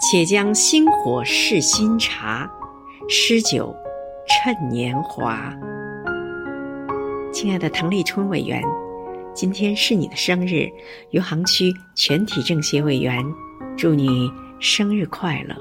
且将新火试新茶诗酒趁年华。亲爱的唐立春委员今天是你的生日余杭区全体政协委员祝你生日快乐。